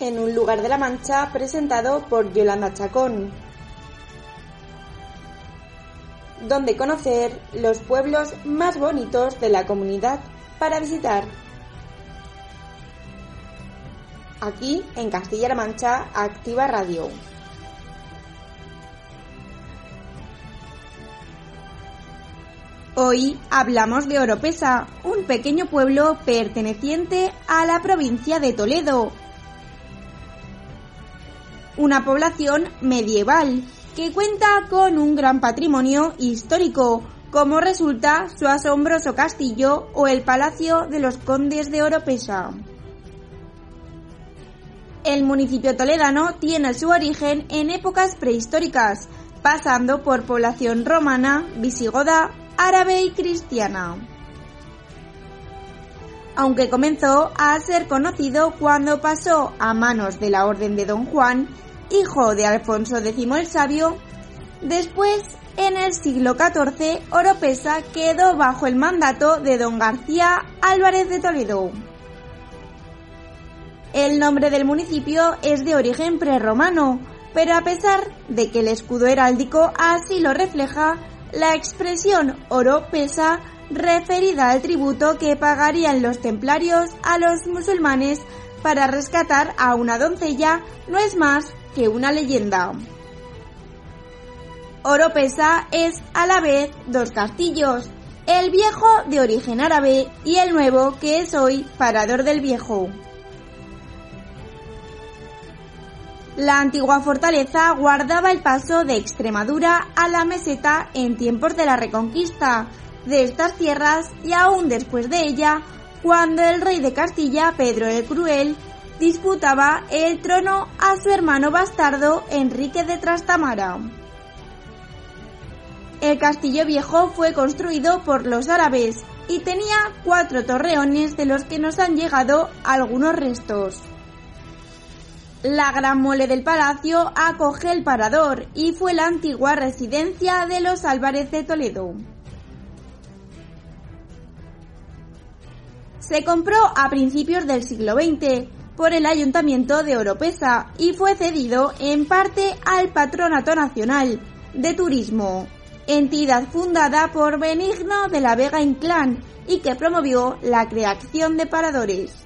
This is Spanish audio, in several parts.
En un lugar de la Mancha presentado por Yolanda Chacón. Donde conocer los pueblos más bonitos de la comunidad para visitar. Aquí en Castilla-La Mancha Activa Radio. Hoy hablamos de Oropesa, un pequeño pueblo perteneciente a la provincia de Toledo. Una población medieval que cuenta con un gran patrimonio histórico, como resulta su asombroso castillo o el Palacio de los Condes de Oropesa. El municipio toledano tiene su origen en épocas prehistóricas, pasando por población romana, visigoda, árabe y cristiana. Aunque comenzó a ser conocido cuando pasó a manos de la Orden de Don Juan, hijo de Alfonso X el Sabio, después en el siglo XIV Oropesa quedó bajo el mandato de Don García Álvarez de Toledo. El nombre del municipio es de origen prerromano, pero a pesar de que el escudo heráldico así lo refleja, la expresión oro pesa referida al tributo que pagarían los templarios a los musulmanes para rescatar a una doncella no es más que una leyenda. Oropesa es a la vez dos castillos, el viejo de origen árabe y el nuevo que es hoy Parador del Viejo. La antigua fortaleza guardaba el paso de Extremadura a la meseta en tiempos de la reconquista de estas tierras y aún después de ella, cuando el rey de Castilla, Pedro el Cruel, disputaba el trono a su hermano bastardo Enrique de Trastamara. El castillo viejo fue construido por los árabes y tenía cuatro torreones de los que nos han llegado algunos restos. La gran mole del palacio acoge el parador y fue la antigua residencia de los Álvarez de Toledo. Se compró a principios del siglo XX por el Ayuntamiento de Oropesa y fue cedido en parte al Patronato Nacional de Turismo, entidad fundada por Benigno de la Vega Inclán y que promovió la creación de paradores.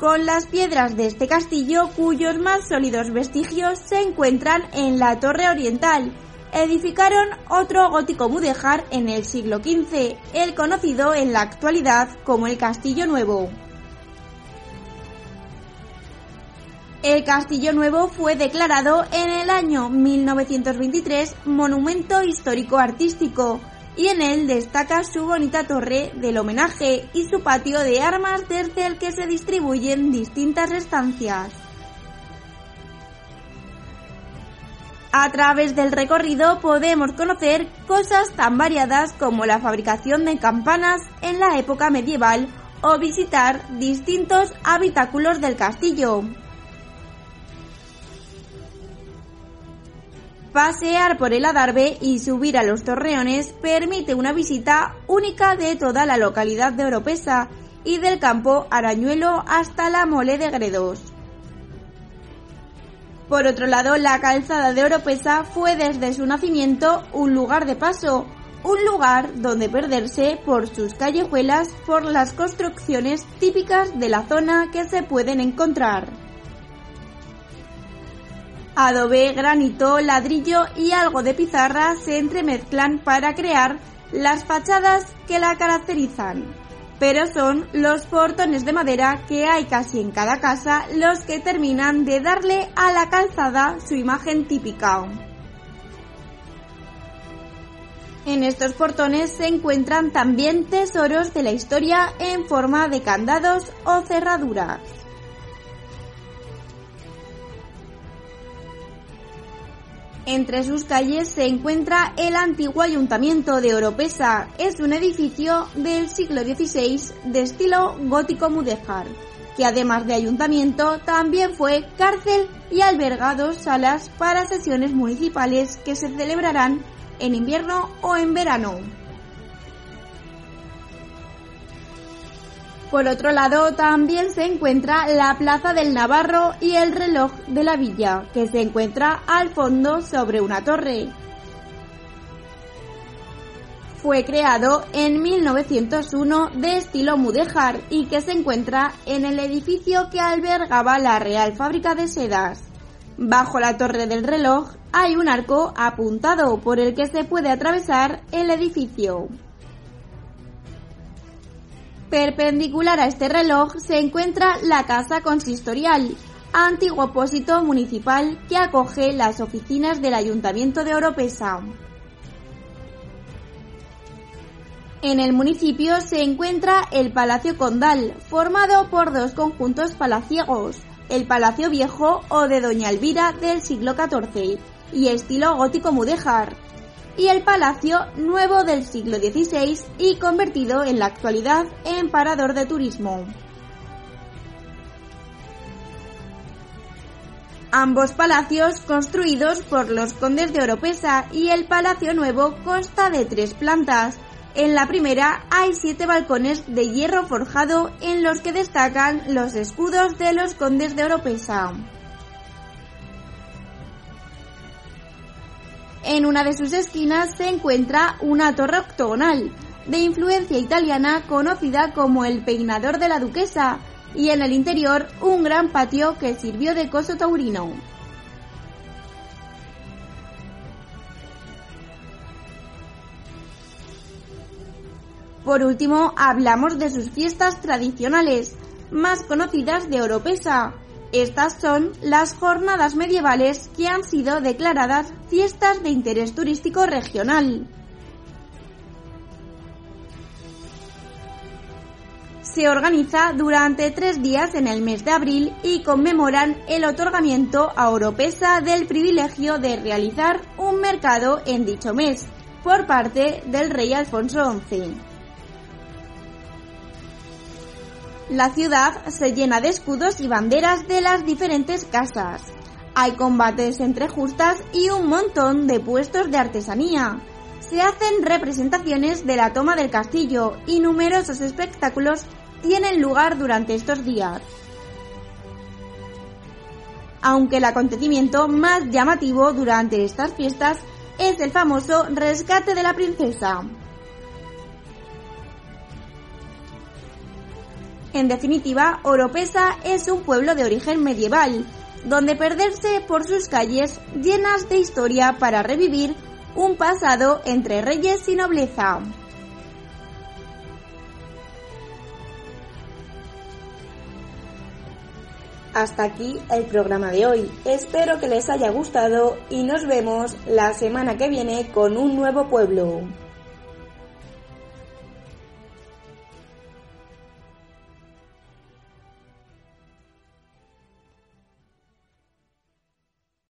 Con las piedras de este castillo cuyos más sólidos vestigios se encuentran en la torre oriental. Edificaron otro gótico mudéjar en el siglo XV, el conocido en la actualidad como el Castillo Nuevo. El Castillo Nuevo fue declarado en el año 1923 Monumento Histórico Artístico y en él destaca su bonita torre del homenaje y su patio de armas desde el que se distribuyen distintas estancias. A través del recorrido podemos conocer cosas tan variadas como la fabricación de campanas en la época medieval o visitar distintos habitáculos del castillo. Pasear por el Adarve y subir a los torreones permite una visita única de toda la localidad de Oropesa y del campo Arañuelo hasta la Mole de Gredos. Por otro lado, la calzada de Oropesa fue desde su nacimiento un lugar de paso, un lugar donde perderse por sus callejuelas por las construcciones típicas de la zona que se pueden encontrar adobe, granito, ladrillo y algo de pizarra se entremezclan para crear las fachadas que la caracterizan. pero son los portones de madera que hay casi en cada casa los que terminan de darle a la calzada su imagen típica. En estos portones se encuentran también tesoros de la historia en forma de candados o cerraduras. Entre sus calles se encuentra el antiguo ayuntamiento de Oropesa. Es un edificio del siglo XVI de estilo gótico mudéjar, que además de ayuntamiento también fue cárcel y albergado salas para sesiones municipales que se celebrarán en invierno o en verano. Por otro lado, también se encuentra la Plaza del Navarro y el reloj de la villa, que se encuentra al fondo sobre una torre. Fue creado en 1901 de estilo mudéjar y que se encuentra en el edificio que albergaba la Real Fábrica de Sedas. Bajo la torre del reloj hay un arco apuntado por el que se puede atravesar el edificio. Perpendicular a este reloj se encuentra la Casa Consistorial, antiguo pósito municipal que acoge las oficinas del Ayuntamiento de Oropesa. En el municipio se encuentra el Palacio Condal, formado por dos conjuntos palaciegos, el Palacio Viejo o de Doña Elvira del siglo XIV y estilo gótico mudéjar, y el Palacio Nuevo del siglo XVI y convertido en la actualidad en parador de turismo. Ambos palacios construidos por los condes de Oropesa y el Palacio Nuevo consta de tres plantas. En la primera hay siete balcones de hierro forjado en los que destacan los escudos de los condes de Oropesa. En una de sus esquinas se encuentra una torre octogonal, de influencia italiana conocida como el peinador de la duquesa, y en el interior un gran patio que sirvió de coso taurino. Por último, hablamos de sus fiestas tradicionales, más conocidas de Oropesa, estas son las jornadas medievales que han sido declaradas fiestas de interés turístico regional. Se organiza durante tres días en el mes de abril y conmemoran el otorgamiento a Oropesa del privilegio de realizar un mercado en dicho mes por parte del rey Alfonso XI. La ciudad se llena de escudos y banderas de las diferentes casas. Hay combates entre justas y un montón de puestos de artesanía. Se hacen representaciones de la toma del castillo y numerosos espectáculos tienen lugar durante estos días. Aunque el acontecimiento más llamativo durante estas fiestas es el famoso rescate de la princesa. En definitiva, Oropesa es un pueblo de origen medieval, donde perderse por sus calles llenas de historia para revivir un pasado entre reyes y nobleza. Hasta aquí el programa de hoy. Espero que les haya gustado y nos vemos la semana que viene con un nuevo pueblo.